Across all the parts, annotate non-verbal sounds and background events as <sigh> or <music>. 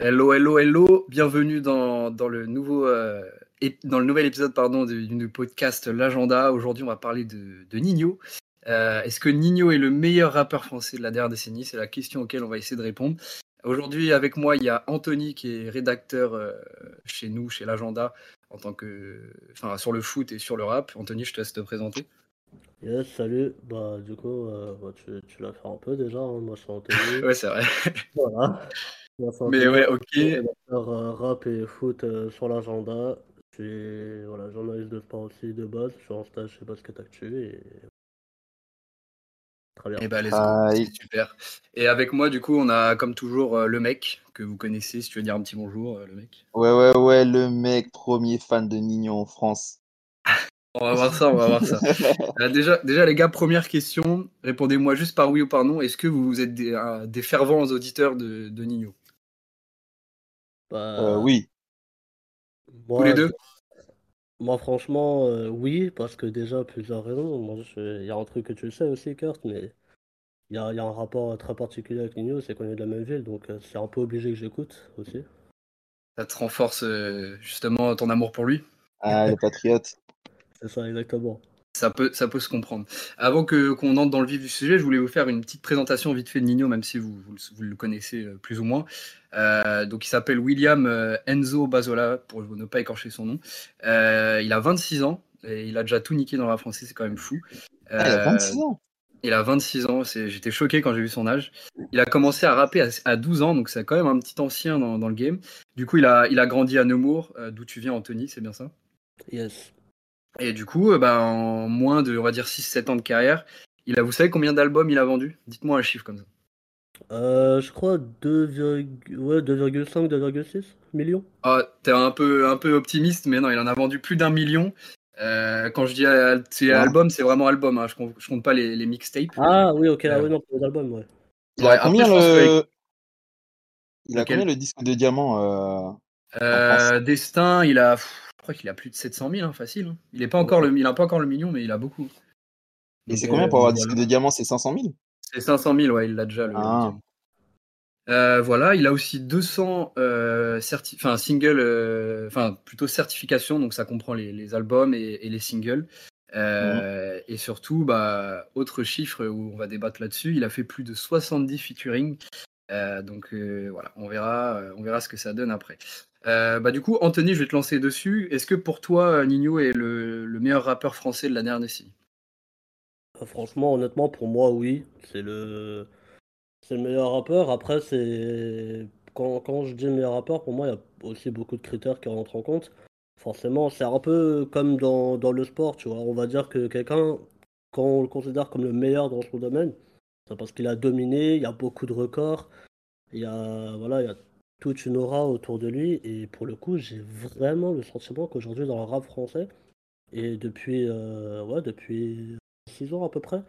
Hello, hello, hello. Bienvenue dans, dans le nouveau euh, dans le nouvel épisode pardon du, du podcast L'agenda. Aujourd'hui, on va parler de, de Nino. Euh, Est-ce que Nino est le meilleur rappeur français de la dernière décennie? C'est la question auquel on va essayer de répondre. Aujourd'hui, avec moi, il y a Anthony qui est rédacteur euh, chez nous, chez l'agenda, en tant que, enfin, sur le foot et sur le rap. Anthony, je te laisse te présenter. Yes, salut. Bah, du coup, euh, bah, tu, tu l'as fait un peu déjà. hein. Moi, c'est Anthony. <laughs> ouais, c'est vrai. Voilà. Mais ouais, ok. euh, rap et foot euh, sur l'agenda. Je suis voilà, journaliste de sport aussi de base. Je suis en stage chez Basket Actu et très bien. Et bah. Ah, et- super. Et avec moi, du coup, on a comme toujours euh, le mec que vous connaissez. Si tu veux dire un petit bonjour, euh, le mec. Ouais, ouais, ouais, le mec, premier fan de Nino en France. On va voir ça, on va voir ça. <laughs> Euh, déjà, déjà, les gars, première question. Répondez-moi juste par oui ou par non. Est-ce que vous êtes des, euh, des fervents auditeurs de, de Nino? Bah, Euh, oui. Tous moi, les deux moi, franchement, euh, oui, parce que déjà, plusieurs raisons. Moi, je- il y a un truc que tu sais aussi, Kurt, mais il y a, il y a un rapport très particulier avec Nino, c'est qu'on est de la même ville, donc euh, c'est un peu obligé que j'écoute aussi. Ça te renforce euh, justement ton amour pour lui? Ah, le patriote. C'est ça, exactement. Ça peut, ça peut se comprendre. Avant que qu'on entre dans le vif du sujet, je voulais vous faire une petite présentation vite fait de Nino, même si vous, vous, le- vous le connaissez euh, plus ou moins. Euh, donc, il s'appelle William euh, Enzo Bazola, pour ne pas écorcher son nom. Euh, il a 26 ans et il a déjà tout niqué dans la français, c'est quand même fou. Ah, il a Euh, 26 ans. Il a 26 ans, c'est- j'étais choqué quand j'ai vu son âge. Il a commencé à rapper à, à 12 ans, donc c'est quand même un petit ancien dans, dans le game. Du coup, il a, il a grandi à Nemours, euh, d'où tu viens, Anthony, c'est bien ça? Yes. Et du coup, euh, bah, en moins de, on va dire, 6-7 ans de carrière, il a, vous savez combien d'albums il a vendu? Dites-moi un chiffre comme ça. Euh, je crois 2,5, ouais, 2,5, 2,6 millions. Ah, t'es un peu, un peu optimiste, mais non, il en a vendu plus d'un million. Euh, quand je dis al- c'est Ah. album, c'est vraiment album, hein, je, compte, je compte pas les, les mixtapes. Ah oui, ok, ah oui, non, pour les albums, ouais. Il Ouais, a combien le. Il a combien le disque de diamant euh, Euh, Destin, il a, crois qu'il a plus de 700 000, hein, facile. hein. Il est pas encore le, il a pas encore le million, mais il a beaucoup. Et c'est combien euh, pour avoir disque de diamant C'est 500 000 C'est 500 000, ouais, il l'a déjà. Le, Ah. Euh, voilà, il a aussi 200 euh, enfin, singles, euh, plutôt certifications, donc ça comprend les, les albums et, et les singles. Euh, Et surtout, bah, autre chiffre où on va débattre là-dessus, il a fait plus de 70 featuring. Euh, donc euh, voilà, on verra, euh, on verra ce que ça donne après. Bah, du coup, Anthony, je vais te lancer dessus. Est-ce que pour toi, Nino est le, le meilleur rappeur français de la dernière décennie franchement, honnêtement, pour moi, oui. C'est le... c'est le meilleur rappeur. Après, c'est. Quand, quand je dis meilleur rappeur, pour moi, il y a aussi beaucoup de critères qui rentrent en compte. Forcément, c'est un peu comme dans, dans le sport, tu vois. On va dire que quelqu'un, quand on le considère comme le meilleur dans son domaine, parce qu'il a dominé, il y a beaucoup de records, il y a, voilà, il y a toute une aura autour de lui. Et pour le coup, j'ai vraiment le sentiment qu'aujourd'hui, dans le rap français, et depuis, euh, ouais, depuis 6 ans à peu près,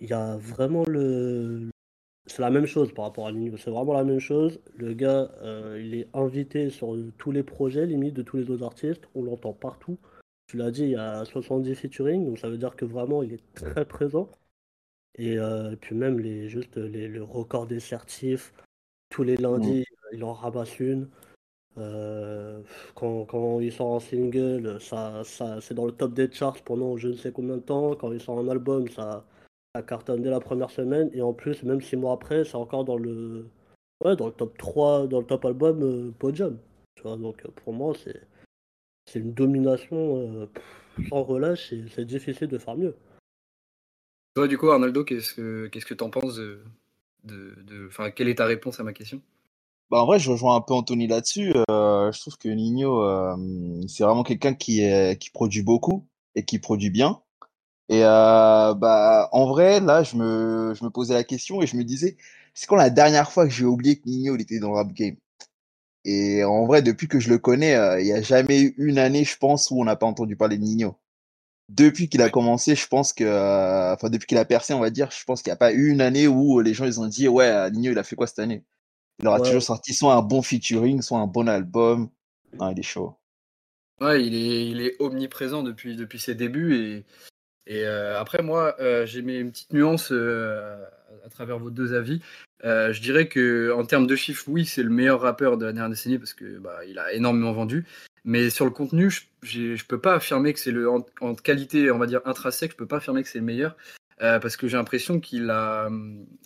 il y a vraiment le. C'est la même chose par rapport à Nino, c'est vraiment la même chose. Le gars, euh, il est invité sur tous les projets, limite, de tous les autres artistes. On l'entend partout. Tu l'as dit, il y a 70 featuring, donc ça veut dire que vraiment, il est très présent. Et euh, puis même les, juste les, le record des certifs, tous les lundis, il en ramasse une. Euh, quand, quand il sort un single, ça, ça, c'est dans le top des charts pendant je ne sais combien de temps. Quand il sort un album, ça, ça cartonne dès la première semaine. Et en plus, même six mois après, c'est encore dans le, ouais, dans le top 3, dans le top album euh, podium. Tu vois, donc euh, pour moi, c'est, c'est une domination euh, pff, sans relâche et c'est difficile de faire mieux. Toi, du coup, Arnaldo, qu'est-ce que qu'est-ce que penses de, de, de- quelle est ta réponse à ma question? Bah, en vrai, je rejoins un peu Anthony là-dessus. Euh, je trouve que Nino, euh, c'est vraiment quelqu'un qui, qui produit beaucoup et qui produit bien. Et euh, bah, en vrai, là, je me, je me posais la question et je me disais, c'est quand la dernière fois que j'ai oublié que Nino était dans le rap game? Et en vrai, depuis que je le connais, il n'y a jamais eu une année, je pense, où on n'a pas entendu parler de Nino. Depuis qu'il a commencé, je pense que, euh, enfin, depuis qu'il a percé, on va dire, je pense qu'il n'y a pas eu une année où les gens ils ont dit, ouais, Nino, il a fait quoi cette année? Il aura Ouais. toujours sorti soit un bon featuring, soit un bon album. Non, il est chaud. Ouais, il est, il est omniprésent depuis, depuis ses débuts. Et, et euh, après, moi, euh, j'ai mis une petite nuance à, travers vos deux avis. je dirais que en termes de chiffres, oui, c'est le meilleur rappeur de la dernière décennie parce que bah, il a énormément vendu. Mais sur le contenu, je, je peux pas affirmer que c'est le en, qualité, on va dire intrinsèque, je peux pas affirmer que c'est le meilleur parce que j'ai l'impression qu'il a,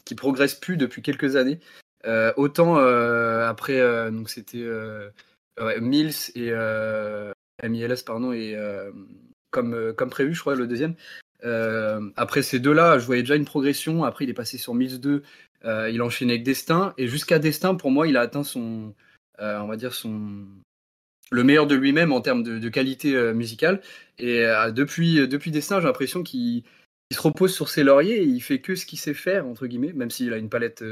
qu'il progresse plus depuis quelques années. autant après, donc c'était Mills et MILS pardon et comme comme prévu, je crois le deuxième. Euh, après ces deux-là, je voyais déjà une progression. Après, il est passé sur Mills 2. Euh, il a enchaîné avec Destin. Et jusqu'à Destin, pour moi, il a atteint son, euh, on va dire son, le meilleur de lui-même en termes de, qualité musicale. Et depuis, depuis Destin, j'ai l'impression qu'il se repose sur ses lauriers et il fait que ce qu'il sait faire, entre guillemets, même s'il a une palette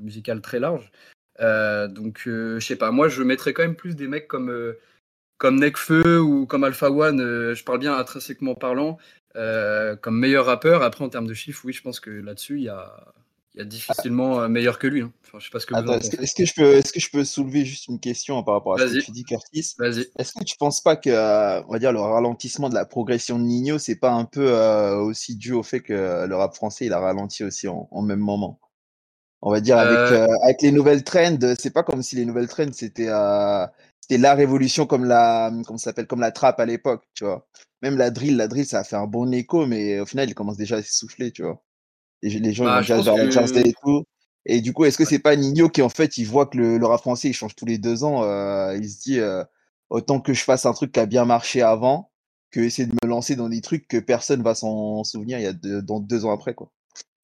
musicale très large. donc, je sais pas, moi, je mettrais quand même plus des mecs comme comme Nekfeu ou comme Alpha One, je parle bien intrinsèquement parlant, euh, comme meilleur rappeur. Après, en termes de chiffres, oui, je pense que là-dessus, il y a, il y a difficilement euh, meilleur que lui. Hein. Enfin, je sais pas ce que est-ce, que, je peux, est-ce que je peux soulever juste une question par rapport à ce que tu dis, Curtis? Vas-y. Est-ce que tu penses pas que, euh, on va dire, le ralentissement de la progression de Nino, c'est pas un peu aussi dû au fait que le rap français, il a ralenti aussi en, même moment? On va dire avec, avec les nouvelles trends, c'est pas comme si les nouvelles trends c'était c'était la révolution comme la, comme s'appelle, comme la trappe à l'époque, tu vois? Même la drill, la drill, ça a fait un bon écho, mais au final, il commence déjà à s'essouffler, tu vois. Et les gens, ils bah, vont déjà vers la jazz et tout. Et du coup, est-ce que c'est pas Nino qui, en fait, il voit que le, rap français, il change tous les deux ans, euh, il se dit, euh, autant que je fasse un truc qui a bien marché avant, que essayer de me lancer dans des trucs que personne va s'en souvenir il y a dans deux ans après, quoi.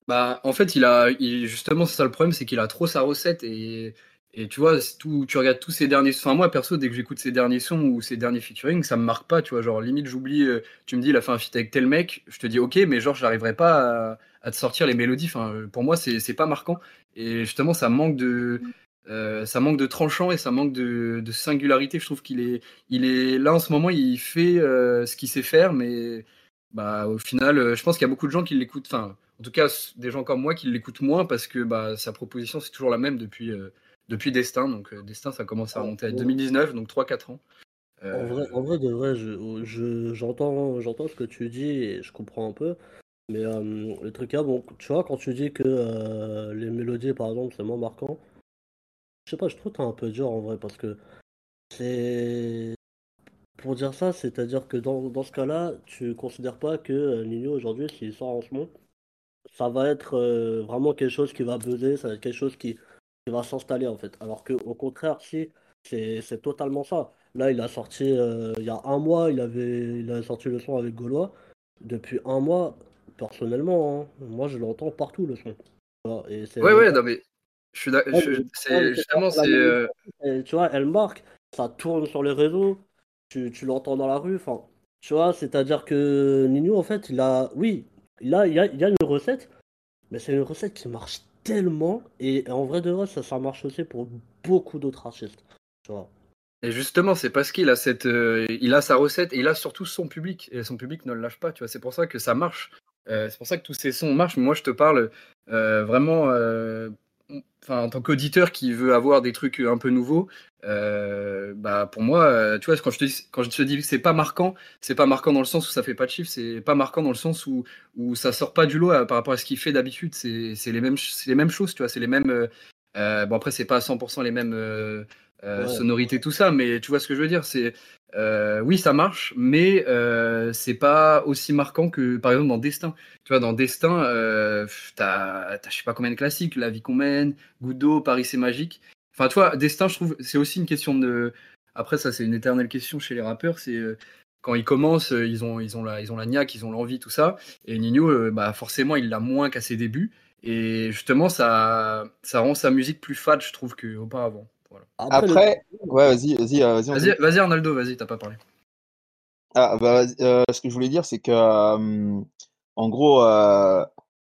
Bah, en fait, il a, justement, c'est ça le problème, c'est qu'il a trop sa recette et et tu vois, tout, tu regardes tous ces derniers sons. Enfin, moi, perso, dès que j'écoute ces derniers sons ou ces derniers featuring, ça me marque pas. Tu vois, genre, limite, j'oublie. Euh, tu me dis, il a fait un feat avec tel mec. Je te dis, ok, mais genre, j'arriverai pas à, te sortir les mélodies. Enfin, euh, pour moi, c'est pas marquant. Et justement, ça manque de. Euh, ça manque de tranchant et ça manque de, singularité. Je trouve qu'il est, il est là en ce moment, il fait ce qu'il sait faire, mais bah, au final, je pense qu'il y a beaucoup de gens qui l'écoutent. Enfin, en tout cas, des gens comme moi qui l'écoutent moins parce que bah, sa proposition, c'est toujours la même depuis depuis Destin. Donc euh, Destin, ça commence à remonter à 2019, donc 3-4 ans. En, vrai, en vrai, de vrai, j'entends je, ce que tu dis et je comprends un peu. Mais euh, le truc là, bon, tu vois, quand tu dis que euh, les mélodies, par exemple, c'est moins marquant, je sais pas, je trouve que t'es un peu dur en vrai parce que c'est. Pour dire ça, c'est-à-dire que dans, dans ce cas-là, tu considères pas que Nino aujourd'hui, s'il sort en ce moment, ça va être vraiment quelque chose qui va buzzer, ça va être quelque chose qui, va s'installer en fait. Alors que au contraire, si c'est totalement ça. Là, il a sorti euh, il y a un mois, il avait il a sorti le son avec Gaulois. Depuis un mois, personnellement, hein, moi je l'entends partout le son. Et ouais, ouais, non mais je suis justement c'est. Euh, tu vois, elle marque, ça tourne sur les réseaux, tu, tu l'entends dans la rue. Enfin, tu vois, c'est-à-dire que Nino en fait, il a, oui, il a, il y a, il a une recette, mais c'est une recette qui marche tellement. Et en vrai de vrai, ça, ça marche aussi pour beaucoup d'autres artistes. Tu vois. Et justement, c'est parce qu'il a cette, euh, il a sa recette et il a surtout son public et son public ne le lâche pas. Tu vois, c'est pour ça que ça marche. Euh, c'est pour ça que tous ces sons marchent. Moi, je te parle euh, vraiment enfin, en tant qu'auditeur qui veut avoir des trucs un peu nouveaux, euh, bah pour moi, euh, tu vois, quand je te dis, quand je te dis c'est pas marquant, c'est pas marquant dans le sens où ça fait pas de chiffres, c'est pas marquant dans le sens où, où ça sort pas du lot euh, par rapport à ce qu'il fait d'habitude. C'est les mêmes, les mêmes choses, tu vois, c'est les mêmes. bon après, c'est pas à 100% les mêmes sonorités, tout ça, mais tu vois ce que je veux dire. C'est euh, oui, ça marche, mais euh, c'est pas aussi marquant que par exemple dans Destin. Tu vois, dans Destin, euh, t'as, je sais pas combien de classiques, La vie qu'on mène, Goudo, Paris c'est magique. Enfin, tu vois, Destin, je trouve, c'est aussi une question de. Après, ça, c'est une éternelle question chez les rappeurs. C'est euh, quand ils commencent, ils ont, ils ont la, ils ont la niaque, ils ont l'envie, tout ça. Et Nino, bah forcément, il l'a moins qu'à ses débuts. Et justement, ça, ça rend sa musique plus fade, je trouve, qu'auparavant. Après, ouais, vas-y, vas-y, euh, vas-y. Vas-y, Arnaldo, vas-y, t'as pas parlé. Ah, bah, euh, ce que je voulais dire, c'est que, euh, en gros,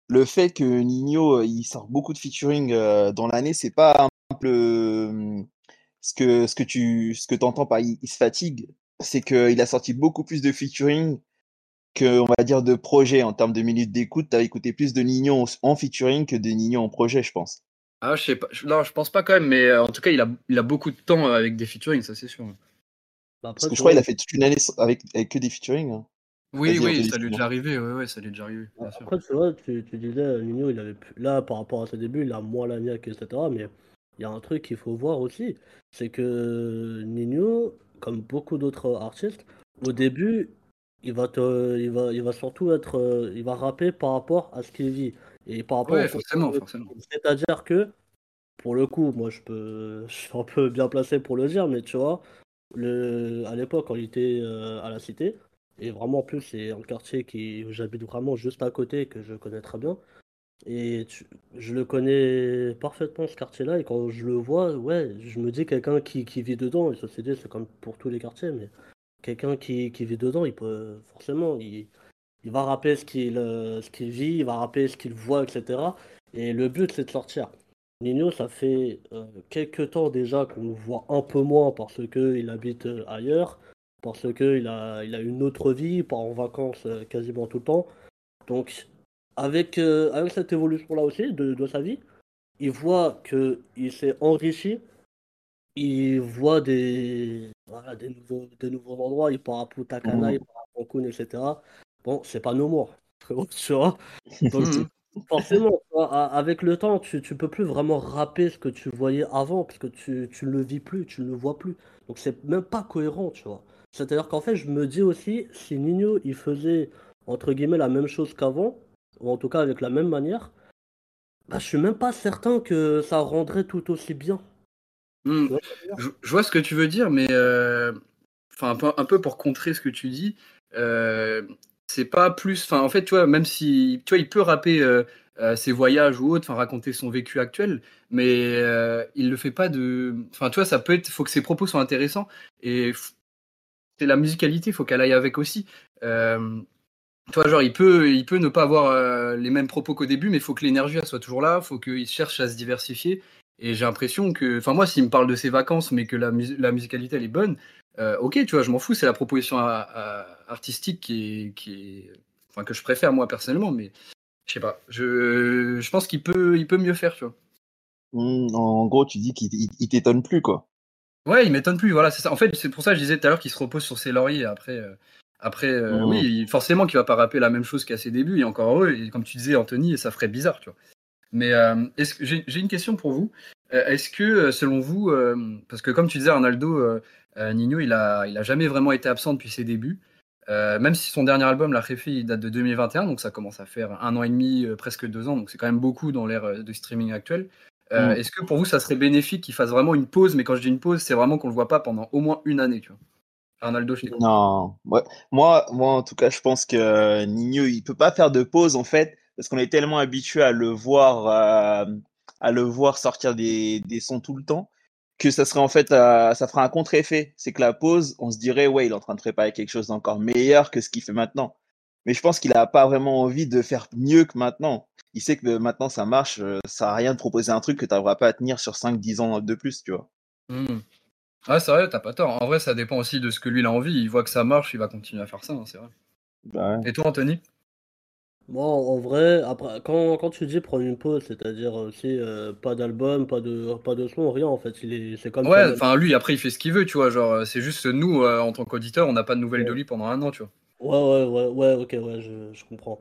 le fait que Nino il sort beaucoup de featuring dans l'année, c'est pas un peu ce que ce que tu ce que entends par il, se fatigue, c'est qu'il a sorti beaucoup plus de featuring que on va dire de projets en termes de minutes d'écoute. Tu as écouté plus de Nino en featuring que de Nino en projet, je pense. Ah, je sais pas. Non, je pense pas quand même, mais euh, en tout cas, il a, il a beaucoup de temps euh, avec des featuring, ça c'est sûr. Bah, Parce que je crois qu'il a fait toute une année avec, avec que des featuring. Hein. Oui, oui, ça lui est déjà arrivé. Ouais, ouais, ça lui est déjà arrivé. Bien sûr. Après, tu vois, tu, tu disais, Nino, il avait plus- là, par rapport à ses débuts, il a moins la niaque, etc. Mais il y a un truc qu'il faut voir aussi, c'est que Nino, comme beaucoup d'autres artistes, au début, il va te, il va, il va surtout être, euh, il va rapper par rapport à ce qu'il vit et par rapport Ouais, forcément, forcément. C'est-à-dire que, pour le coup, moi, je peux, <laughs> je suis un peu bien placé pour le dire, mais tu vois, le, à l'époque, quand il était euh, à la Cité, et vraiment, en plus, c'est un quartier qui, où j'habite vraiment juste à côté, que je connais très bien. Et tu- je le connais parfaitement, ce quartier-là, et quand je le vois, ouais, je me dis quelqu'un qui, qui vit dedans, et société, c'est comme pour tous les quartiers, mais quelqu'un qui, qui vit dedans, il peut, forcément, il, il va rappeler ce qu'il euh, ce qu'il vit, il va rappeler ce qu'il voit, etc. Et le but, c'est de sortir. Nino, ça fait euh, quelques temps déjà qu'on le voit un peu moins parce qu'il habite euh, ailleurs, parce qu'il a, il a une autre vie, il part en vacances quasiment tout le temps. Donc, avec, euh, avec cette évolution-là aussi de, de sa vie, il voit qu'il s'est enrichi, il voit des, voilà, des, nouveaux, des nouveaux endroits, il part à Punta Cana, Mhm. il part à Cancun, etc. Bon, c'est pas no more, <laughs> frérot, tu vois. Donc, Mhm. forcément, avec le temps, tu, tu peux plus vraiment rapper ce que tu voyais avant, parce que tu, tu ne le vis plus, tu ne le vois plus. Donc, c'est même pas cohérent, tu vois. C'est-à-dire qu'en fait, je me dis aussi, si Nino, il faisait, entre guillemets, la même chose qu'avant, ou en tout cas avec la même manière, bah, je suis même pas certain que ça rendrait tout aussi bien. Vois que je vois ce que tu veux dire, mais euh, enfin un peu, un peu pour contrer ce que tu dis, euh, c'est pas plus. Enfin, en fait, tu vois, même si tu vois, il peut rapper euh, euh, ses voyages ou autre, enfin raconter son vécu actuel, mais euh, il le fait pas de. Enfin, tu vois, ça peut être. Faut que ses propos soient intéressants et c'est la musicalité, faut qu'elle aille avec aussi. Euh, tu vois, genre, il peut, il peut ne pas avoir les mêmes propos qu'au début, mais faut que l'énergie soit toujours là, faut qu'il cherche à se diversifier. Et j'ai l'impression que, enfin, moi, s'il me parle de ses vacances, mais que la, la musicalité elle est bonne, euh, ok, tu vois, je m'en fous, c'est la proposition à- à- artistique qui est, qui est, enfin, que je préfère moi personnellement, mais je sais pas, je, je pense qu'il peut, il peut mieux faire, tu vois. Hmm, en gros, tu dis qu'il il- il t'étonne plus, quoi. Ouais, il m'étonne plus, voilà, c'est ça. En fait, c'est pour ça que je disais tout à l'heure qu'il se repose sur ses lauriers. Après, euh, après euh, Mhm. oui, forcément qu'il va pas rapper la même chose qu'à ses débuts, et encore heureux, et comme tu disais, Anthony, ça ferait bizarre, tu vois. Mais j'ai une question pour vous. Est-ce que, selon vous, parce que comme tu disais, Arnaldo, Nino, il a, il a jamais vraiment été absent depuis ses débuts. Euh, même si son dernier album, La Réfé, il date de 2021, donc ça commence à faire un an et demi, euh, presque deux ans, donc c'est quand même beaucoup dans l'ère euh, de streaming actuelle. Euh, Mm. Est-ce que pour vous, ça serait bénéfique qu'il fasse vraiment une pause Mais quand je dis une pause, c'est vraiment qu'on le voit pas pendant au moins une année, tu vois? Arnaldo, je. Non, ouais. Moi, moi, en tout cas, je pense que euh, Nino, il peut pas faire de pause, en fait, parce qu'on est tellement habitué à le voir, euh, à le voir sortir des, des sons tout le temps, que ça serait en fait, euh, ça fera un contre-effet. C'est que la pause, on se dirait, ouais, il est en train de préparer quelque chose d'encore meilleur que ce qu'il fait maintenant. Mais je pense qu'il a pas vraiment envie de faire mieux que maintenant. Il sait que maintenant ça marche, euh, ça a rien de proposer un truc que tu n'arriveras pas à tenir sur 5-10 ans de plus, tu vois. Hmm. Ouais, c'est vrai, t'as pas tort. En vrai, ça dépend aussi de ce que lui il a envie. Il voit que ça marche, il va continuer à faire ça, hein, c'est vrai. Bah ouais. Et toi, Anthony? Moi, en vrai, après, quand, quand tu dis prendre une pause, c'est-à-dire aussi euh, pas d'album, pas de, pas de son, rien en fait. Il est, c'est comme Ouais, enfin lui, après, il fait ce qu'il veut, tu vois. Genre, euh, c'est juste nous, euh, en tant qu'auditeurs, on n'a pas de nouvelles de lui pendant un an, tu vois. Ouais, ouais, ouais, ouais, ok, ouais, je, je comprends.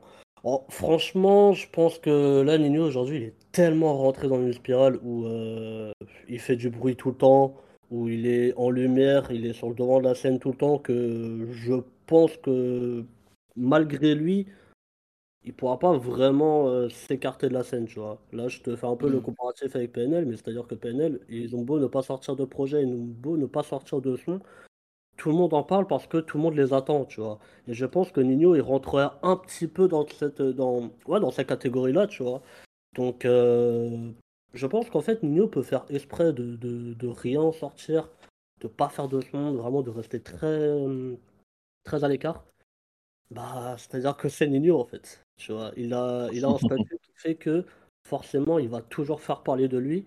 Franchement, je pense que là, Nino, aujourd'hui, il est tellement rentré dans une spirale où euh, il fait du bruit tout le temps, où il est en lumière, il est sur le devant de la scène tout le temps, que je pense que malgré lui, il pourra pas vraiment euh, s'écarter de la scène, tu vois. Là, je te fais un peu le Mm. comparatif avec PNL, mais c'est-à-dire que PNL, ils ont beau ne pas sortir de projet, ils ont beau ne pas sortir de son, tout le monde en parle parce que tout le monde les attend, tu vois. Et je pense que Nino, il rentrerait un petit peu dans cette, dans, ouais, dans cette catégorie-là, tu vois. Donc, euh, je pense qu'en fait, Nino peut faire exprès de, de, de rien sortir, de pas faire de son, vraiment de rester très, très à l'écart. Bah, c'est-à-dire que c'est Nino, en fait. Tu vois, il a, il a un <laughs> statut qui fait que forcément, il va toujours faire parler de lui.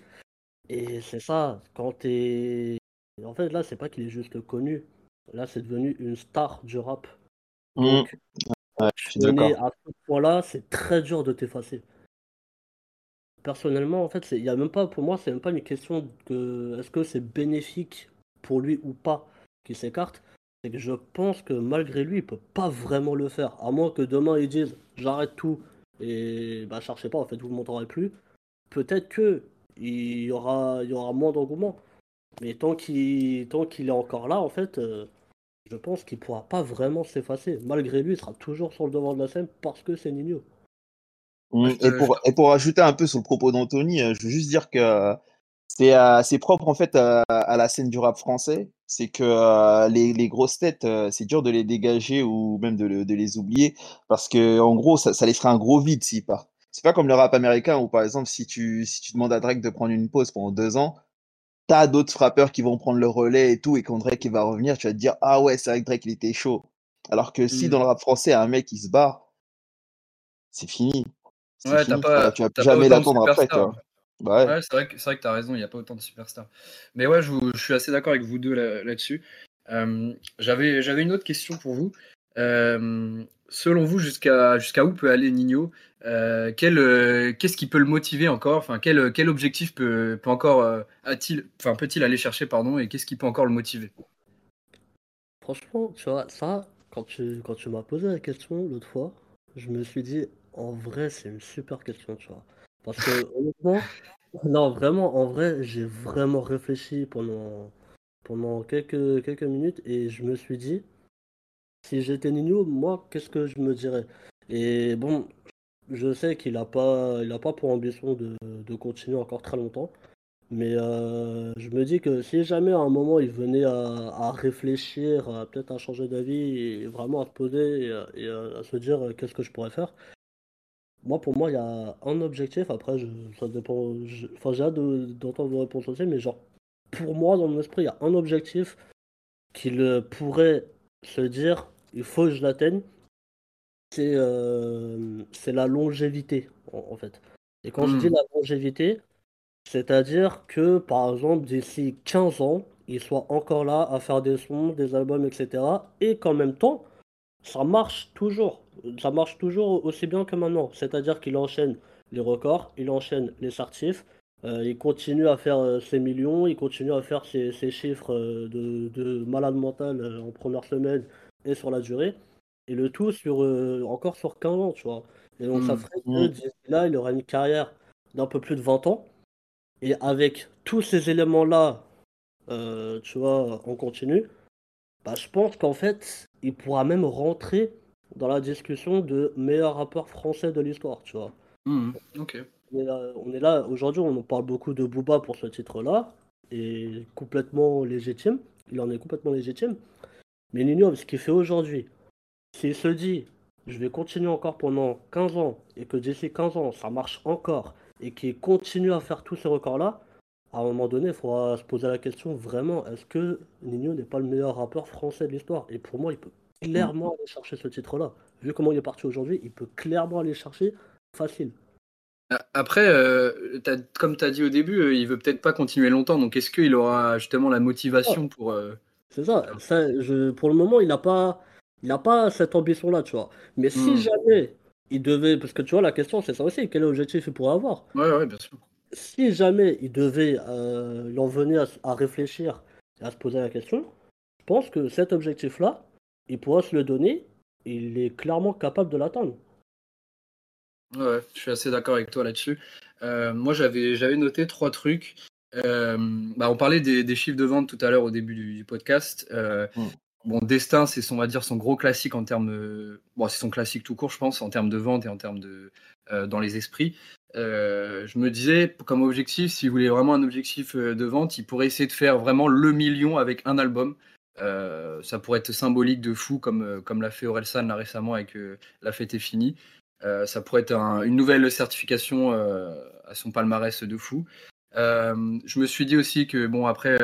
Et c'est ça, quand t'es. En fait, là, c'est pas qu'il est juste connu. Là, c'est devenu une star du rap. Mm. Donc, Ouais, je suis à ce point-là, c'est très dur de t'effacer. Personnellement, en fait, il y a même pas, pour moi, c'est même pas une question de est-ce que c'est bénéfique pour lui ou pas qu'il s'écarte. C'est que je pense que malgré lui, il peut pas vraiment le faire. À moins que demain ils disent j'arrête tout et bah cherchez pas, en fait vous ne montrerez plus. Peut-être que il y aura, il y aura moins d'engouement. Mais tant qu'il tant qu'il est encore là, en fait, euh, je pense qu'il pourra pas vraiment s'effacer. Malgré lui, il sera toujours sur le devant de la scène parce que c'est Nino. Mmh, et, pour, et pour ajouter un peu sur le propos d'Anthony, euh, je veux juste dire que c'est euh, propre en fait à, la scène du rap français. C'est que euh, les, les, grosses têtes, c'est dur de les dégager ou même de, de, les oublier parce que en gros, ça, ça laisserait un gros vide s'ils partent. C'est pas comme le rap américain où par exemple, si tu, si tu demandes à Drake de prendre une pause pendant deux ans, t'as d'autres frappeurs qui vont prendre le relais et tout, et quand Drake il va revenir, tu vas te dire ah ouais, c'est vrai que Drake il était chaud. Alors que si mmh. dans le rap français, un mec il se barre, c'est fini. Ouais, t'as pas, tu vas jamais l'attendre après. Bah ouais. c'est vrai que c'est que as raison, il n'y a pas autant de superstars. Mais ouais, je, je suis assez d'accord avec vous deux là-dessus. j'avais j'avais une autre question pour vous. selon vous, jusqu'à jusqu'à où peut aller Nino? Euh, euh, Qu'est-ce qui peut le motiver encore? Enfin, quel, quel objectif peut, peut encore euh, a-t-il, enfin peut-il aller chercher pardon Et qu'est-ce qui peut encore le motiver? Franchement, tu vois ça quand tu quand tu m'as posé la question l'autre fois, je me suis dit en vrai, c'est une super question, tu vois. Parce que, honnêtement, non, vraiment, en vrai, j'ai vraiment réfléchi pendant, quelques, minutes et je me suis dit, si j'étais Nino, moi, qu'est-ce que je me dirais? Et bon, je sais qu'il n'a pas, pour ambition de, continuer encore très longtemps. Mais euh, je me dis que si jamais à un moment il venait à, à réfléchir, peut-être à changer d'avis vraiment à se poser et à se dire qu'est-ce que je pourrais faire, moi, pour moi, il y a un objectif. Après, ça dépend. enfin, j'ai hâte d'entendre vos réponses aussi, mais genre, pour moi, dans mon esprit, il y a un objectif qu'il pourrait se dire il faut que je l'atteigne. C'est euh, la longévité, en, fait. Et quand je dis hmm. la longévité, c'est-à-dire que, par exemple, d'ici 15 ans, il soit encore là à faire des sons, des albums, etc. Et qu'en même temps, ça marche toujours. Ça marche toujours aussi bien que maintenant. C'est-à-dire qu'il enchaîne les records, il enchaîne les certifs, euh, il continue à faire euh, ses millions, il continue à faire ses, chiffres euh, de, malade mental en première semaine et sur la durée. Et le tout sur encore sur 15 ans, tu vois. Et donc ça mmh. ferait que mmh. là, il aura une carrière d'un peu plus de 20 ans. Et avec tous ces éléments-là, tu vois, on continue, bah, je pense qu'en fait, il pourra même rentrer dans la discussion de meilleur rappeur français de l'histoire, tu vois. Mmh, ok. On est là, aujourd'hui, on parle beaucoup de Booba pour ce titre-là, et complètement légitime. Il en est complètement légitime. Mais Nino, ce qu'il fait aujourd'hui, s'il se dit, je vais continuer encore pendant 15 ans, et que d'ici 15 ans, ça marche encore, et qu'il continue à faire tous ces records-là, à un moment donné, il faudra se poser la question vraiment, est-ce que Nino n'est pas le meilleur rappeur français de l'histoire? Et pour moi, il peut clairement aller chercher ce titre-là. Vu comment il est parti aujourd'hui, il peut clairement aller chercher facile. Après, euh, comme tu as dit au début, euh, il veut peut-être pas continuer longtemps. Donc, est-ce qu'il aura justement la motivation pour. Euh, C'est ça. pour le moment, il n'a pas, il pas cette ambition-là, tu vois. Mais si hmm. jamais il devait. Parce que tu vois, la question, c'est ça aussi. Quel objectif il pourrait avoir? Ouais, ouais, bien sûr. Si jamais il devait euh, en venir à, à réfléchir et à se poser la question, je pense que cet objectif-là, il pourra se le donner, il est clairement capable de l'atteindre. Ouais, je suis assez d'accord avec toi là-dessus. Euh, moi, j'avais, j'avais noté trois trucs. Euh, bah, on parlait des, chiffres de vente tout à l'heure au début du, podcast. Euh, mm. Bon, Destin, c'est son, on va dire, son gros classique en termes. Bon, c'est son classique tout court, je pense, en termes de vente et en termes de. dans les esprits. je me disais, comme objectif, s'il voulait vraiment un objectif de vente, il pourrait essayer de faire vraiment le million avec un album. Euh, ça pourrait être symbolique de fou, comme, euh, comme l'a fait Orelsan là, récemment avec euh, La fête est finie. ça pourrait être une nouvelle certification à son palmarès de fou. je me suis dit aussi que, bon, après,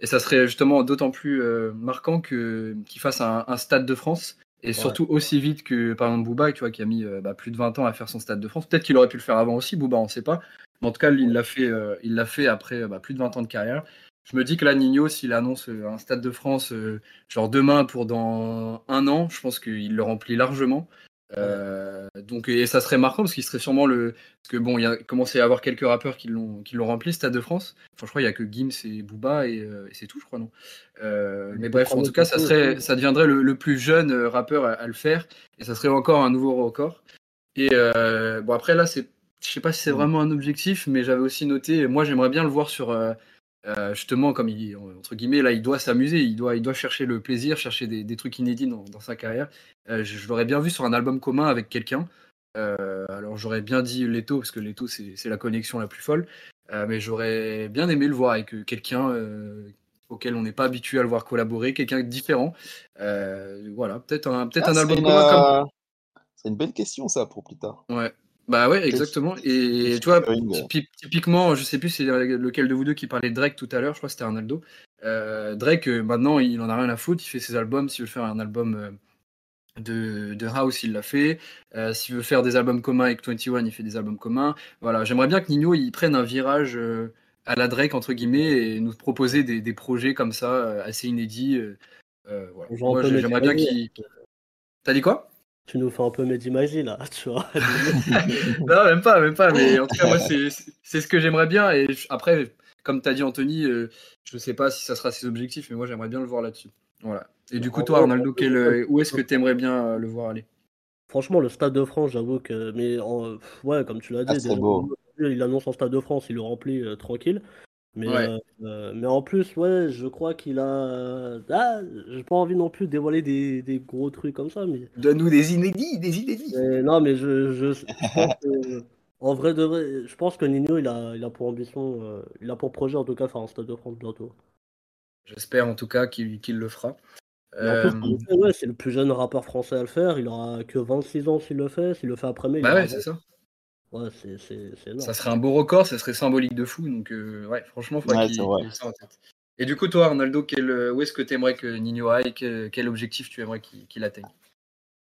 et ça serait justement d'autant plus marquant qu'il fasse un, stade de France. Et surtout aussi vite que, par exemple, Booba, tu vois, qui a mis bah, plus de 20 ans à faire son Stade de France. Peut-être qu'il aurait pu le faire avant aussi, Booba, on ne sait pas. Mais en tout cas, il l'a fait, il l'a fait après bah, plus de 20 ans de carrière je me dis que là, Nino, s'il annonce euh, un Stade de France, euh, genre demain pour dans un an, je pense qu'il le remplit largement. Euh, donc, et ça serait marquant parce qu'il serait sûrement le. Parce que bon, il y a commencé à y avoir quelques rappeurs qui l'ont qui l'ont rempli, Stade de France. Enfin, je crois qu'il y a que Gims et Booba et, euh, et c'est tout, je crois, non? Euh, mais bref, en tout cas, ça serait, ça deviendrait le, le plus jeune rappeur à, à, le faire et ça serait encore un nouveau record. Et bon, après là, c'est, je sais pas si c'est mm. vraiment un objectif, mais j'avais aussi noté. Moi, j'aimerais bien le voir sur euh, justement, comme il entre guillemets, là, il doit s'amuser, il doit, il doit chercher le plaisir, chercher des, des trucs inédits dans, dans sa carrière. Euh, je, je l'aurais bien vu sur un album commun avec quelqu'un. Euh, alors j'aurais bien dit Leto parce que Leto c'est la connexion la plus folle, mais j'aurais bien aimé le voir avec quelqu'un auquel on n'est pas habitué à le voir collaborer, quelqu'un différent. voilà, peut-être un, peut-être ah, un album commun comme. C'est une belle question ça pour plus tard. Ouais. Bah ouais, exactement. Et tu vois, typiquement, je sais plus c'est lequel de vous deux qui parlait de Drake tout à l'heure, je crois que c'était Arnaldo. Euh, Drake, maintenant, il en a rien à foutre, il fait ses albums. S'il veut faire un album de, de House, il l'a fait. Euh, S'il veut faire des albums communs avec 21, il fait des albums communs. Voilà, j'aimerais bien que Nino il prenne un virage euh, à la Drake, entre guillemets, et nous proposer des, des projets comme ça, euh, assez inédits. voilà. Moi, j'aimerais bien qu'il. T'as dit quoi? Tu nous fais un peu Mehdi Maizy là, <laughs> tu vois. <laughs> non, même pas, même pas. Mais en tout cas, moi, c'est ce que j'aimerais bien. Et après, comme tu as dit, Anthony, euh, je sais pas si ça sera ses objectifs, mais moi, j'aimerais bien le voir là-dessus. Voilà. Et du coup, toi, Arnaldo, quel, euh, où est-ce que tu aimerais bien euh, le voir aller? Franchement, le Stade de France, j'avoue que. Mais en... ouais, comme tu l'as dit, ah, il annonce en Stade de France, il le remplit tranquille. Mais, ouais. euh, mais en plus, ouais, je crois qu'il a. Ah, j'ai pas envie non plus de dévoiler des, des gros trucs comme ça. Mais... Donne-nous des inédits, des inédits. Mais non, mais je, je, je pense que, en vrai de vrai, je pense que Nino, il a, il a pour ambition, euh, il a pour projet en tout cas faire un Stade de France bientôt. J'espère en tout cas qu'il qu le fera. Euh... Ouais, c'est le plus jeune rappeur français à le faire. Il aura que 26 ans s'il le fait. S'il le fait après mai, bah ouais, c'est ça. Ouais, c'est, c'est, c'est ça serait un beau record, ça serait symbolique de fou. Donc, euh, ouais, franchement, il faudrait ouais, qu'il ça en tête. Et du coup, toi, Arnaldo, quel, où est-ce que tu aimerais que Nino aille? Quel, quel, objectif tu aimerais qu'il, qu'il atteigne?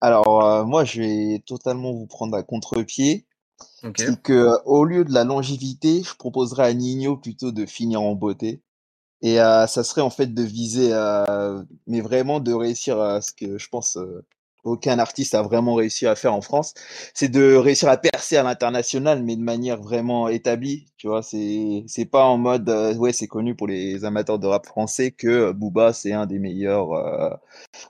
Alors, euh, moi, je vais totalement vous prendre à contre-pied. Okay. C'est que, au lieu de la longévité, je proposerais à Nino plutôt de finir en beauté. Et euh, ça serait en fait de viser, euh, mais vraiment de réussir à ce que je pense aucun artiste a vraiment réussi à faire en France, c'est de réussir à percer à l'international, mais de manière vraiment établie. Tu vois, c'est pas en mode euh, ouais, c'est connu pour les amateurs de rap français que Booba c'est un des meilleurs euh,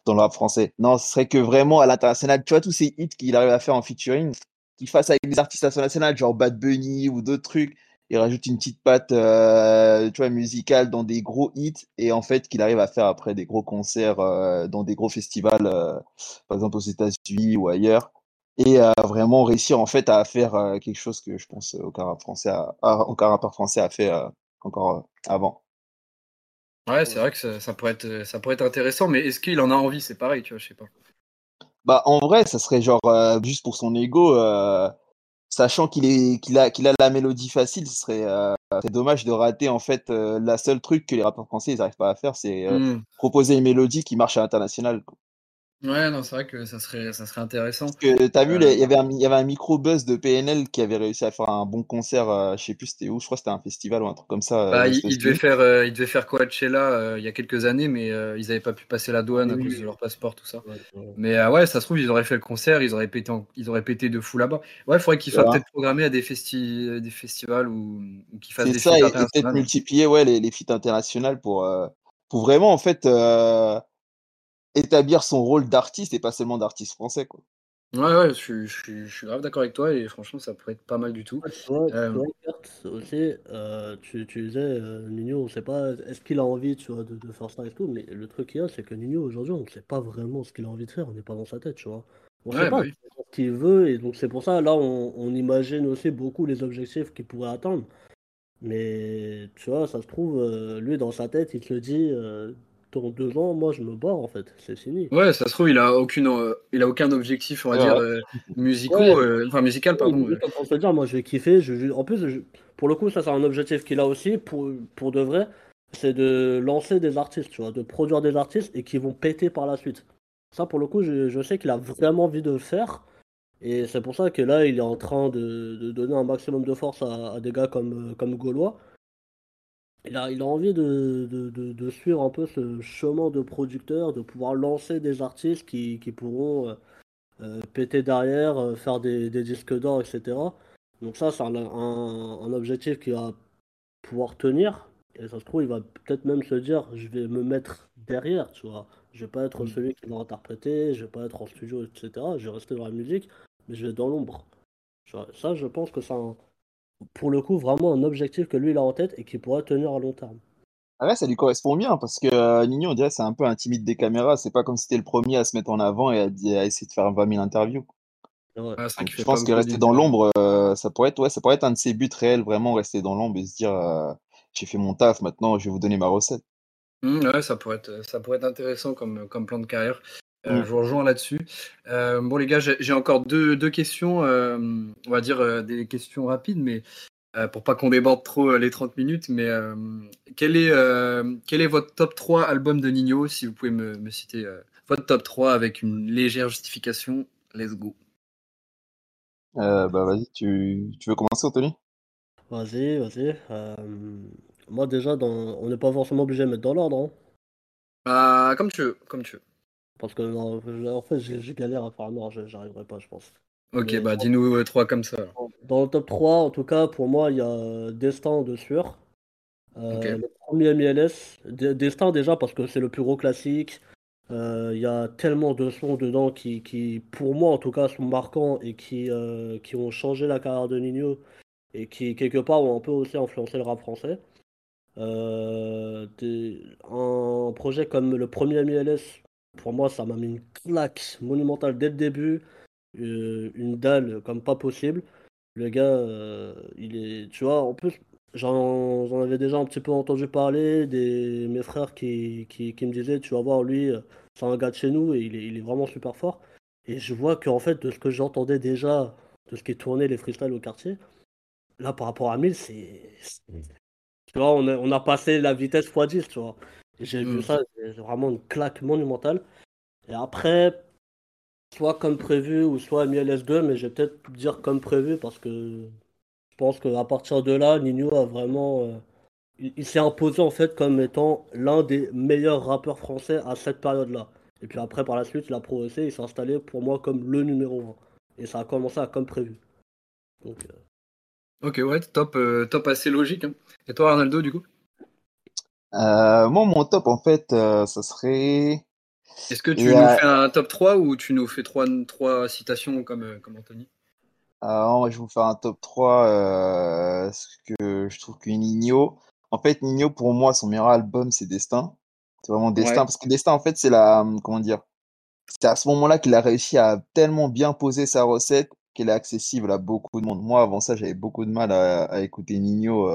dans le rap français. Non, ce serait que vraiment à l'international. Tu vois tous ces hits qu'il arrive à faire en featuring, qu'il fasse avec des artistes internationaux, genre Bad Bunny ou d'autres trucs il rajoute une petite patte euh, tu vois, musicale dans des gros hits et en fait qu'il arrive à faire après des gros concerts euh, dans des gros festivals, euh, par exemple aux États-Unis ou ailleurs, et vraiment réussir en fait à faire quelque chose que je pense aucun rappeur français a, aucun rappeur français a fait encore avant. Ouais, c'est vrai que ça, ça, pourrait être, ça pourrait être intéressant, mais est-ce qu'il en a envie? C'est pareil, tu vois, je sais pas. Bah, en vrai, ça serait genre juste pour son ego sachant qu'il est qu'il a qu'il a la mélodie facile, ce serait euh, dommage de rater en fait euh, la seule truc que les rappeurs français ils n'arrivent pas à faire, c'est euh, mmh. proposer une mélodie qui marche à l'international. Ouais, non, c'est vrai que ça serait, ça serait intéressant. Parce que t'as vu, il y avait un, il y avait un micro buzz de PNL qui avait réussi à faire un bon concert. Euh, je sais plus c'était où, je crois que c'était un festival ou un truc comme ça. Bah, il, il, devait faire, euh, il devait faire Coachella euh, il y a quelques années, mais ils n'avaient pas pu passer la douane oui, à cause de leur passeport, tout ça. Ouais, ouais. Mais ouais, ça se trouve, ils auraient fait le concert, ils auraient pété, en, ils auraient pété de fou là-bas. Ouais, il faudrait qu'ils soient peut-être programmés à des, festi des festivals ou, ou qu'ils fassent des ça, et peut-être multiplier ouais, les, les feats internationales pour, pour vraiment en fait établir son rôle d'artiste et pas seulement d'artiste français. Quoi. Ouais, ouais, je suis, je suis, je suis grave d'accord avec toi et franchement, ça pourrait être pas mal du tout. Ouais, euh... aussi, euh, tu, tu disais, euh, Nuno, on sait pas, est-ce qu'il a envie tu vois, de, de, faire ça et tout, mais le truc qu'il y a, c'est que Nuno, aujourd'hui, on ne sait pas vraiment ce qu'il a envie de faire, on n'est pas dans sa tête, tu vois. On ne ouais, sait pas bah oui. ce qu'il veut et donc c'est pour ça, là, on, on, imagine aussi beaucoup les objectifs qu'il pourrait atteindre. Mais tu vois, ça se trouve, euh, lui, dans sa tête, il se dit dans deux ans, moi je me barre en fait, c'est fini. Ouais, ça se trouve, il a aucune, euh, il a aucun objectif, on va ouais. dire, euh, ouais. euh, enfin musical, pardon. On se dire, moi je vais kiffer, je, en plus, je, pour le coup, ça c'est un objectif qu'il a aussi, pour, pour de vrai, c'est de lancer des artistes, tu vois, de produire des artistes et qui vont péter par la suite. Ça, pour le coup, je, je sais qu'il a vraiment envie de le faire. Et c'est pour ça que là, il est en train de, de donner un maximum de force à, à des gars comme, comme Gaulois il a, il a envie de, de, de, de, suivre un peu ce chemin de producteur, de pouvoir lancer des artistes qui, qui pourront péter derrière, faire des, disques d'or, etc. Donc ça, c'est un, un, objectif qui va pouvoir tenir. Et ça se trouve, il va peut-être même se dire, je vais me mettre derrière, tu vois. Je vais pas être mm. celui qui va interpréter, je vais pas être en studio, etc. Je vais rester dans la musique, mais je vais être dans l'ombre. Ça, je pense que c'est pour le coup vraiment un objectif que lui il a en tête et qui pourrait tenir à long terme. Ah ouais, ça lui correspond bien parce que euh, Nino, on dirait, c'est un peu intimide des caméras. C'est pas comme si c'était le premier à se mettre en avant et à, essayer de faire 20 000 interviews. je pense que rester dans l'ombre, euh, ça pourrait être, ouais, ça pourrait être un de ses buts réels, vraiment rester dans l'ombre et se dire, euh, j'ai fait mon taf, maintenant je vais vous donner ma recette. Mmh, ouais, ça pourrait être, ça pourrait être intéressant comme, comme plan de carrière. Euh. Je vous rejoins là-dessus. Euh, bon les gars, j'ai encore deux, deux questions, euh, on va dire des questions rapides, mais pour pas qu'on déborde trop les 30 minutes. Mais quel, est, quel est votre top 3 album de Nino Si vous pouvez me, me citer votre top 3 avec une légère justification, let's go. bah vas-y, tu, tu veux commencer Anthony? Vas-y, vas-y. Moi, déjà, dans... on n'est pas forcément obligé de mettre dans l'ordre. Hein. Bah, comme tu veux, comme tu veux. Parce que, en fait, j'ai galère à faire un ordre, j'arriverai pas, je pense. Ok, bah, dis-nous euh, trois comme ça. Dans le top 3, en tout cas, pour moi, il y a Destin de Sueur. Euh, le premier MLS. Destin, déjà, parce que c'est le plus gros classique. Euh, il y a tellement de sons dedans qui, qui, pour moi, en tout cas, sont marquants et qui, qui ont changé la carrière de Nino et qui, quelque part, ont un peu aussi influencé le rap français. Euh, un projet comme le premier MLS, pour moi, ça m'a mis une claque monumentale dès le début. Euh, une dalle comme pas possible. Le gars, euh, il est. Tu vois, en plus, j'en avais déjà un petit peu entendu parler. Des, mes frères qui, qui, me disaient Tu vas voir, lui, c'est un gars de chez nous et il est, il est vraiment super fort. Et je vois qu'en fait, de ce que j'entendais déjà, de ce qui tournait les freestyles au quartier, là, par rapport à 1000, c'est tu vois, on a, on a passé la vitesse x10, tu vois. J'ai vu mm. ça, c'est vraiment une claque monumentale. Et après, soit comme prévu ou soit MLS 2, mais je vais peut-être dire comme prévu parce que je pense qu'à partir de là, Nino a vraiment. Euh, il, s'est imposé en fait comme étant l'un des meilleurs rappeurs français à cette période-là. Et puis après, par la suite, il a progressé, il s'est installé pour moi comme le numéro 1. Et ça a commencé à comme prévu. Donc, euh, Ok, ouais, top, euh, top assez logique. Hein. Et toi, Arnaldo, du coup? Euh, Moi, mon top, en fait, euh, ça serait. Est-ce que tu nous fais un top 3 ou tu nous fais 3, trois citations comme, comme Anthony? Alors, je vais vous faire un top 3 parce que je trouve que Nino. En fait, Nino, pour moi, son meilleur album, c'est Destin. C'est vraiment Destin. Parce que Destin, en fait, c'est la. Comment dire C'est à ce moment-là qu'il a réussi à tellement bien poser sa recette qu'elle est accessible à beaucoup de monde. Moi, avant ça, j'avais beaucoup de mal à, écouter Nino.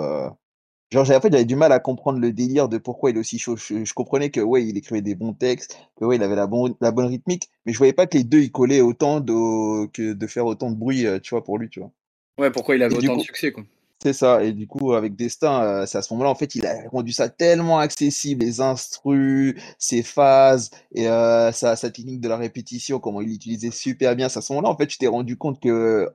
Genre, en fait, j'avais du mal à comprendre le délire de pourquoi il est aussi chaud. Je, comprenais que, ouais, il écrivait des bons textes, que, ouais, il avait la, la bonne rythmique, mais je voyais pas que les deux, ils collaient autant de, que de faire autant de bruit, euh, tu vois, pour lui, tu vois. Ouais, pourquoi il avait autant de succès, quoi. C'est ça. Et du coup, avec Destin, euh, c'est à ce moment-là, en fait, il a rendu ça tellement accessible, les instrus, ses phases et euh, sa, sa, technique de la répétition, comment il l'utilisait super bien. C'est à ce moment-là, en fait, tu t'es rendu compte que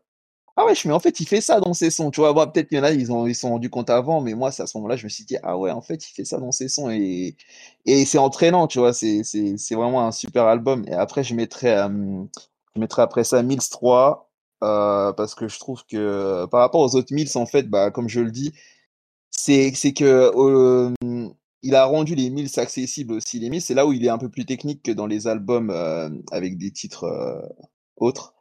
ah ouais, mais en fait, il fait ça dans ses sons. Tu vois, peut-être qu'il y en a, ils ont ils sont rendus compte avant, mais moi, c'est à ce moment-là, je me suis dit, ah ouais, en fait, il fait ça dans ses sons et, et c'est entraînant, tu vois, c'est vraiment un super album. Et après, je mettrais, euh, je après ça Mills 3, euh, parce que je trouve que par rapport aux autres Mills, en fait, bah, comme je le dis, c'est que euh, il a rendu les Mills accessibles aussi. Les Mills, c'est là où il est un peu plus technique que dans les albums avec des titres autres,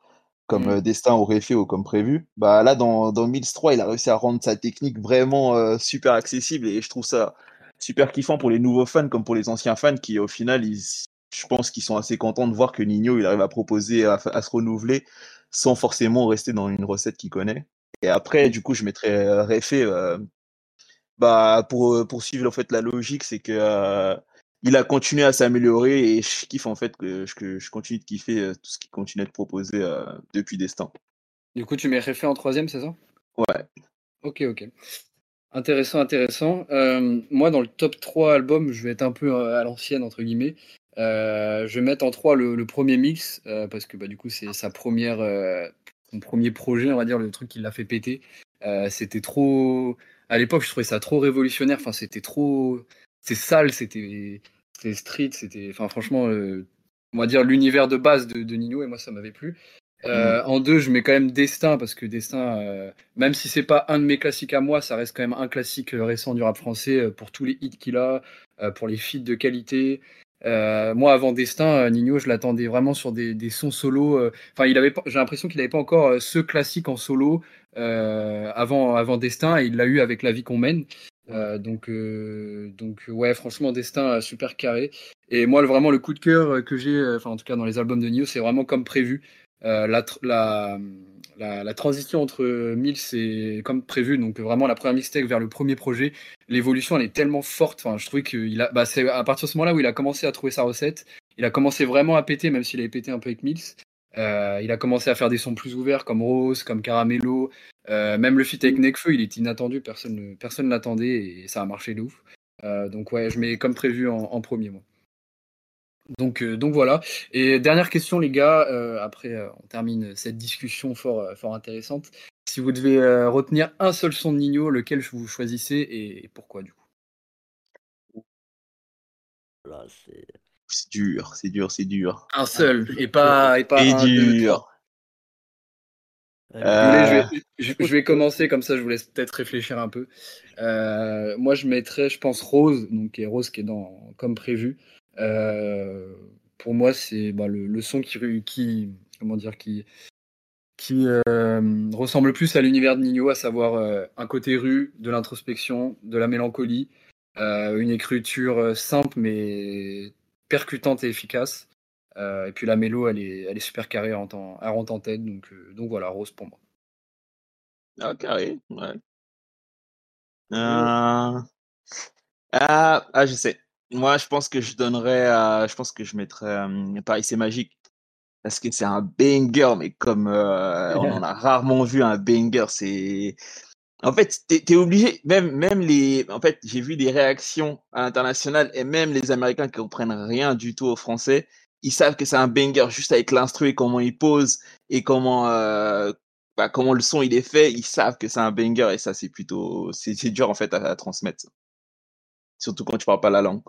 comme mmh. Destin aurait fait ou comme prévu. Bah, là, dans, dans Mills 3, il a réussi à rendre sa technique vraiment super accessible et je trouve ça super kiffant pour les nouveaux fans comme pour les anciens fans qui, au final, ils, je pense qu'ils sont assez contents de voir que Nino, il arrive à proposer, à se renouveler sans forcément rester dans une recette qu'il connaît. Et après, du coup, je mettrais euh, Réfé. Euh, bah, pour poursuivre en fait la logique, c'est que il a continué à s'améliorer et je kiffe en fait que, je continue de kiffer tout ce qu'il continue de proposer depuis Destin. Du coup, tu mets Réfé en troisième, c'est ça? Ouais. Ok, ok. Intéressant, intéressant. moi, dans le top 3 albums, je vais être un peu à l'ancienne, entre guillemets. Euh, je vais mettre en 3 le, premier mix, euh, parce que bah, du coup, c'est sa première, euh, son premier projet, on va dire, le truc qui l'a fait péter. c'était trop. À l'époque, je trouvais ça trop révolutionnaire. Enfin, c'était trop. C'était sale, c'était street, c'était. Enfin, franchement, on va dire, l'univers de base de, de, Nino, et moi, ça m'avait plu. Euh, en deux, je mets quand même Destin parce que Destin, euh, même si c'est pas un de mes classiques à moi, ça reste quand même un classique récent du rap français euh, pour tous les hits qu'il a, pour les feats de qualité. moi, avant Destin, Nino, je l'attendais vraiment sur des, des sons solo. Enfin, il avait, j'ai l'impression qu'il n'avait pas encore ce classique en solo avant, avant Destin, et il l'a eu avec La vie qu'on mène. Donc, donc ouais, franchement, Destin super carré. Et moi, vraiment, le coup de cœur que j'ai, enfin en tout cas dans les albums de Nino, c'est vraiment comme prévu. Euh, la, transition entre Mills et comme prévu, donc vraiment la première mixtape vers le premier projet, l'évolution elle est tellement forte. Enfin, je trouvais qu'il bah, c'est à partir de ce moment-là où il a commencé à trouver sa recette. Il a commencé vraiment à péter, même s'il avait pété un peu avec Mills. Euh, il a commencé à faire des sons plus ouverts comme Rose, comme Caramello. Euh, même le feat avec Nekfeu, il est inattendu, personne ne personne l'attendait et ça a marché de ouf. donc ouais, je mets comme prévu en, en premier moi. Donc, euh, donc voilà. Et dernière question, les gars. Euh, après, euh, on termine cette discussion fort, fort intéressante. Si vous devez retenir un seul son de Nino, lequel vous choisissez et, pourquoi du coup? C'est dur, c'est dur, c'est dur. Un seul et pas et pas un, dur. je, vais, commencer comme ça, je vous laisse peut-être réfléchir un peu. moi, je mettrais, je pense, Rose, donc Rose qui est dans comme prévu. Euh, pour moi, c'est bah, le, son qui, qui, comment dire, qui, qui euh, ressemble plus à l'univers de Nino, à savoir euh, un côté rue, de l'introspection, de la mélancolie, une écriture simple mais percutante et efficace. et puis la mélo, elle est, elle est super carrée, en temps, elle rentre en tête, donc, donc voilà, rose pour moi. Ah, carré, ouais. Ah, ah, je sais. Moi, je pense que je donnerais, euh, je pense que je mettrais euh, Paris c'est magique parce que c'est un banger, mais comme euh, on en a rarement vu un banger, c'est en fait, t'es es obligé, même, même les, en fait, j'ai vu des réactions à l'international et même les Américains qui comprennent rien du tout au français, ils savent que c'est un banger juste avec l'instru et comment il pose et comment, bah, comment le son il est fait, ils savent que c'est un banger et ça c'est plutôt, c'est dur en fait à, à transmettre, surtout quand tu parles pas la langue.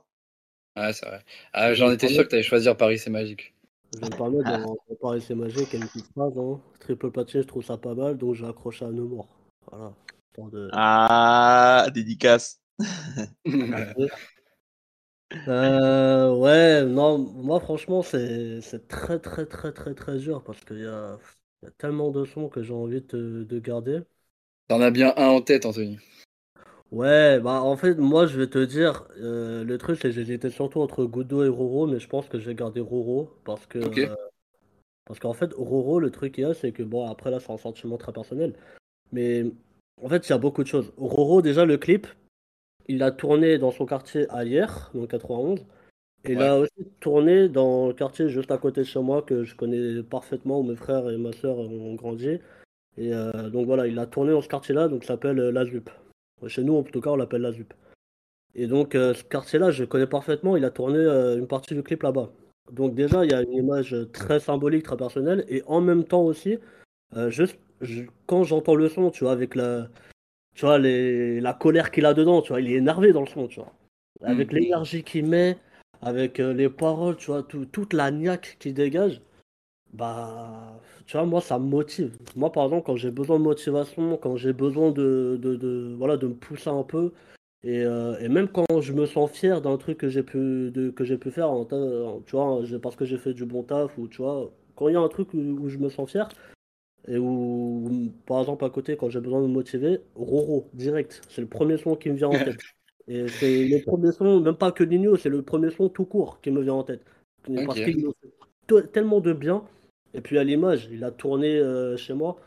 Ah, c'est vrai. Ah, j'en étais sûr que tu allais choisir Paris, c'est magique. Je vais me permettre dans Paris, c'est magique, une petite phrase. Hein. Triple patché, je trouve ça pas mal, donc j'ai accroché à No More. Voilà. Ah, dédicace. euh, ouais, non, moi franchement, c'est très très très très très dur parce qu'il y a, y a, tellement de sons que j'ai envie de, de garder. T'en as bien un en tête, Anthony. Ouais, bah en fait, moi je vais te dire, euh, le truc c'est que j'étais surtout entre Goudou et Roro, mais je pense que je vais garder Roro parce que. Euh, parce qu'en fait, Roro, le truc qu'il y a, c'est que bon, après là, c'est un sentiment très personnel, mais en fait, il y a beaucoup de choses. Roro, déjà, le clip, il a tourné dans son quartier à hier, dans 91, et il a aussi tourné dans le quartier juste à côté de chez moi que je connais parfaitement, où mes frères et ma soeur ont grandi. Et euh, donc voilà, il a tourné dans ce quartier-là, donc ça s'appelle La Zup. Chez nous, en tout cas, on l'appelle la ZUP. Et donc, euh, ce quartier-là, je connais parfaitement. Il a tourné euh, une partie du clip là-bas. Donc, déjà, il y a une image très symbolique, très personnelle. Et en même temps aussi, euh, quand j'entends le son, tu vois, avec la, tu vois, les, la colère qu'il a dedans, tu vois, il est énervé dans le son, tu vois. Avec mm. l'énergie qu'il met, avec les paroles, tu vois, toute la niaque qu'il dégage bah, tu vois, moi, ça me motive. Moi, par exemple, quand j'ai besoin de motivation, quand j'ai besoin de, de, de, voilà, de me pousser un peu, et, euh, et même quand je me sens fier d'un truc que j'ai pu, de, que j'ai pu faire, en, tu vois, parce que j'ai fait du bon taf, ou tu vois, quand il y a un truc où, je me sens fier, et où, par exemple, à côté, quand j'ai besoin de me motiver, Roro, direct, c'est le premier son qui me vient en tête. Et c'est le premier son, même pas que Nino, c'est le premier son tout court qui me vient en tête. Parce qu'il me fait tellement de bien et puis à l'image, il a tourné euh, chez moi.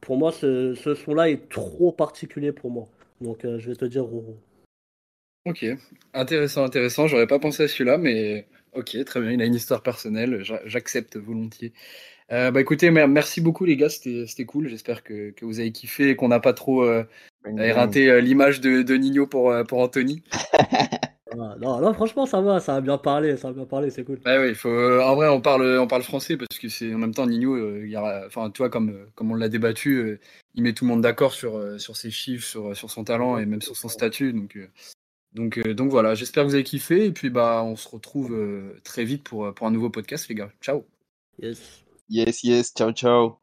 Pour moi, ce, son-là est trop particulier pour moi. Donc euh, je vais te dire Roro. Ok, intéressant, intéressant. J'aurais pas pensé à celui-là, mais ok, très bien. Il a une histoire personnelle, j'accepte volontiers. Euh, bah écoutez, merci beaucoup les gars, c'était cool. J'espère que, que, vous avez kiffé et qu'on n'a pas trop éreinté l'image de, de, Nino pour, pour Anthony. <laughs> non, non, franchement, ça va, ça a bien parlé, ça a bien parlé, c'est cool. Ouais, faut, euh, en vrai, on parle, on parle français parce que c'est en même temps Nino, euh, il y a, enfin, toi, comme, euh, comme on l'a débattu, il met tout le monde d'accord sur, sur ses chiffres, sur, sur son talent et même sur son statut. Donc, Donc, donc voilà, j'espère que vous avez kiffé. Et puis bah, on se retrouve très vite pour, pour un nouveau podcast, les gars. Ciao. Yes. Yes, yes. Ciao, ciao.